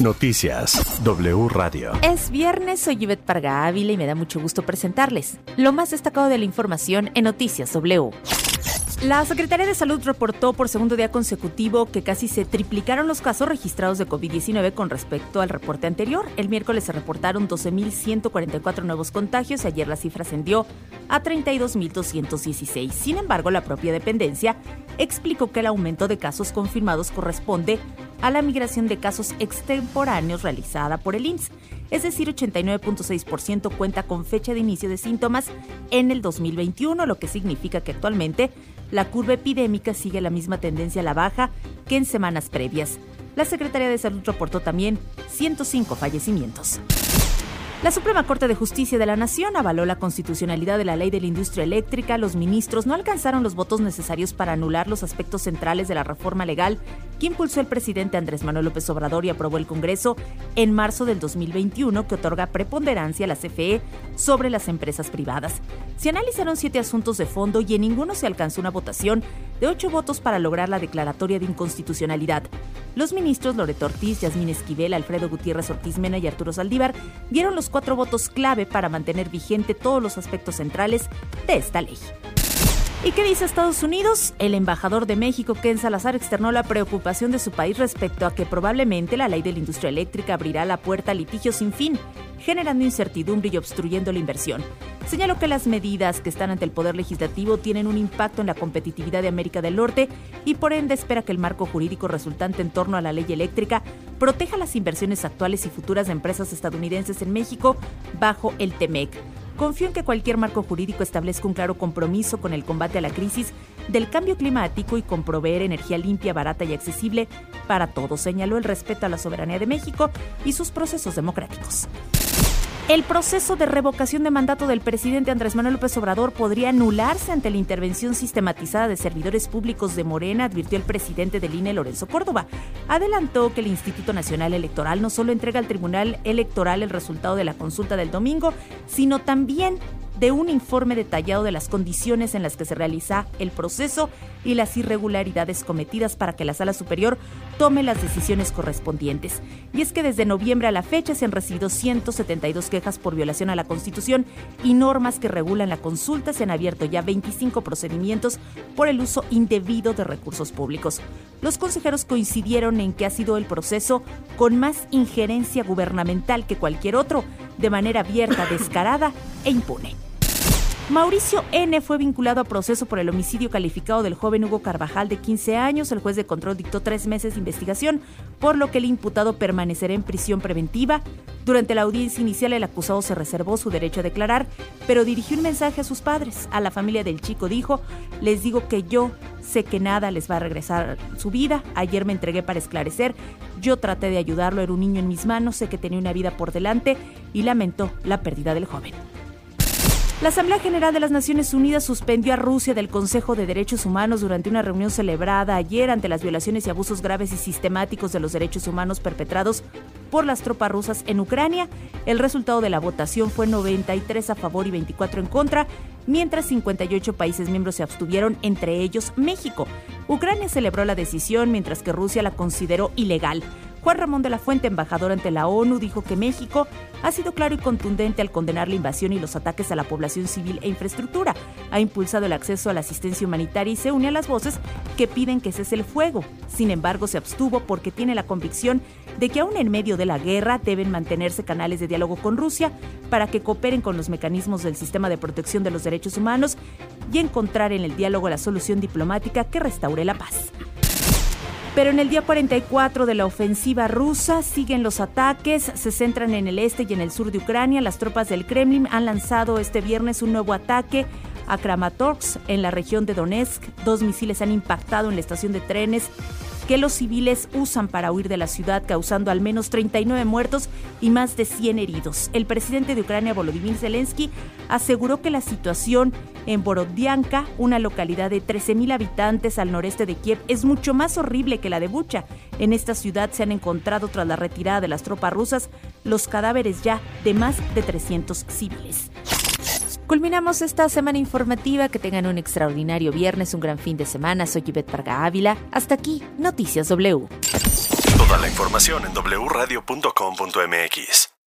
Noticias W Radio. Es viernes, soy Yvette Parga Ávila y me da mucho gusto presentarles lo más destacado de la información en Noticias W. La Secretaría de Salud reportó por segundo día consecutivo que casi se triplicaron los casos registrados de COVID-19 con respecto al reporte anterior. El miércoles se reportaron 12.144 nuevos contagios y ayer la cifra ascendió a 32.216. Sin embargo, la propia dependencia explicó que el aumento de casos confirmados corresponde a la migración de casos extemporáneos realizada por el IMSS es decir, 89.6% cuenta con fecha de inicio de síntomas en el 2021, lo que significa que actualmente la curva epidémica sigue la misma tendencia a la baja que en semanas previas. La Secretaría de Salud reportó también 105 fallecimientos. La Suprema Corte de Justicia de la Nación avaló la constitucionalidad de la ley de la industria eléctrica. Los ministros no alcanzaron los votos necesarios para anular los aspectos centrales de la reforma legal que impulsó el presidente Andrés Manuel López Obrador y aprobó el Congreso en marzo del 2021, que otorga preponderancia a la CFE sobre las empresas privadas. Se analizaron siete asuntos de fondo y en ninguno se alcanzó una votación de ocho votos para lograr la declaratoria de inconstitucionalidad. Los ministros Loreto Ortiz, Yasmín Esquivel, Alfredo Gutiérrez Ortiz Mena y Arturo Saldívar dieron los cuatro votos clave para mantener vigente todos los aspectos centrales de esta ley. ¿Y qué dice Estados Unidos? El embajador de México, Ken Salazar, externó la preocupación de su país respecto a que probablemente la ley de la industria eléctrica abrirá la puerta a litigios sin fin, generando incertidumbre y obstruyendo la inversión. Señaló que las medidas que están ante el Poder Legislativo tienen un impacto en la competitividad de América del Norte y por ende espera que el marco jurídico resultante en torno a la ley eléctrica proteja las inversiones actuales y futuras de empresas estadounidenses en México bajo el TEMEC. Confío en que cualquier marco jurídico establezca un claro compromiso con el combate a la crisis del cambio climático y con proveer energía limpia, barata y accesible para todos, señaló el respeto a la soberanía de México y sus procesos democráticos. El proceso de revocación de mandato del presidente Andrés Manuel López Obrador podría anularse ante la intervención sistematizada de servidores públicos de Morena, advirtió el presidente del INE, Lorenzo Córdoba. Adelantó que el Instituto Nacional Electoral no solo entrega al Tribunal Electoral el resultado de la consulta del domingo, sino también de un informe detallado de las condiciones en las que se realiza el proceso y las irregularidades cometidas para que la Sala Superior tome las decisiones correspondientes. Y es que desde noviembre a la fecha se han recibido 172 quejas por violación a la Constitución y normas que regulan la consulta. Se han abierto ya 25 procedimientos por el uso indebido de recursos públicos. Los consejeros coincidieron en que ha sido el proceso con más injerencia gubernamental que cualquier otro, de manera abierta, descarada e impune. Mauricio N. fue vinculado a proceso por el homicidio calificado del joven Hugo Carvajal de 15 años. El juez de control dictó tres meses de investigación, por lo que el imputado permanecerá en prisión preventiva. Durante la audiencia inicial, el acusado se reservó su derecho a declarar, pero dirigió un mensaje a sus padres. A la familia del chico dijo, les digo que yo sé que nada les va a regresar su vida. Ayer me entregué para esclarecer. Yo traté de ayudarlo, era un niño en mis manos, sé que tenía una vida por delante y lamentó la pérdida del joven. La Asamblea General de las Naciones Unidas suspendió a Rusia del Consejo de Derechos Humanos durante una reunión celebrada ayer ante las violaciones y abusos graves y sistemáticos de los derechos humanos perpetrados por las tropas rusas en Ucrania. El resultado de la votación fue 93 a favor y 24 en contra, mientras 58 países miembros se abstuvieron, entre ellos México. Ucrania celebró la decisión mientras que Rusia la consideró ilegal. Juan Ramón de la Fuente, embajador ante la ONU, dijo que México ha sido claro y contundente al condenar la invasión y los ataques a la población civil e infraestructura. Ha impulsado el acceso a la asistencia humanitaria y se une a las voces que piden que cese el fuego. Sin embargo, se abstuvo porque tiene la convicción de que aún en medio de la guerra deben mantenerse canales de diálogo con Rusia para que cooperen con los mecanismos del sistema de protección de los derechos humanos y encontrar en el diálogo la solución diplomática que restaure la paz. Pero en el día 44 de la ofensiva rusa siguen los ataques, se centran en el este y en el sur de Ucrania. Las tropas del Kremlin han lanzado este viernes un nuevo ataque a Kramatorsk en la región de Donetsk. Dos misiles han impactado en la estación de trenes que los civiles usan para huir de la ciudad, causando al menos 39 muertos y más de 100 heridos. El presidente de Ucrania, Volodymyr Zelensky, aseguró que la situación en Borodianka, una localidad de 13.000 habitantes al noreste de Kiev, es mucho más horrible que la de Bucha. En esta ciudad se han encontrado, tras la retirada de las tropas rusas, los cadáveres ya de más de 300 civiles. Culminamos esta semana informativa. Que tengan un extraordinario viernes, un gran fin de semana. Soy Yvette Parga Ávila. Hasta aquí, Noticias W. Toda la información en wradio.com.mx.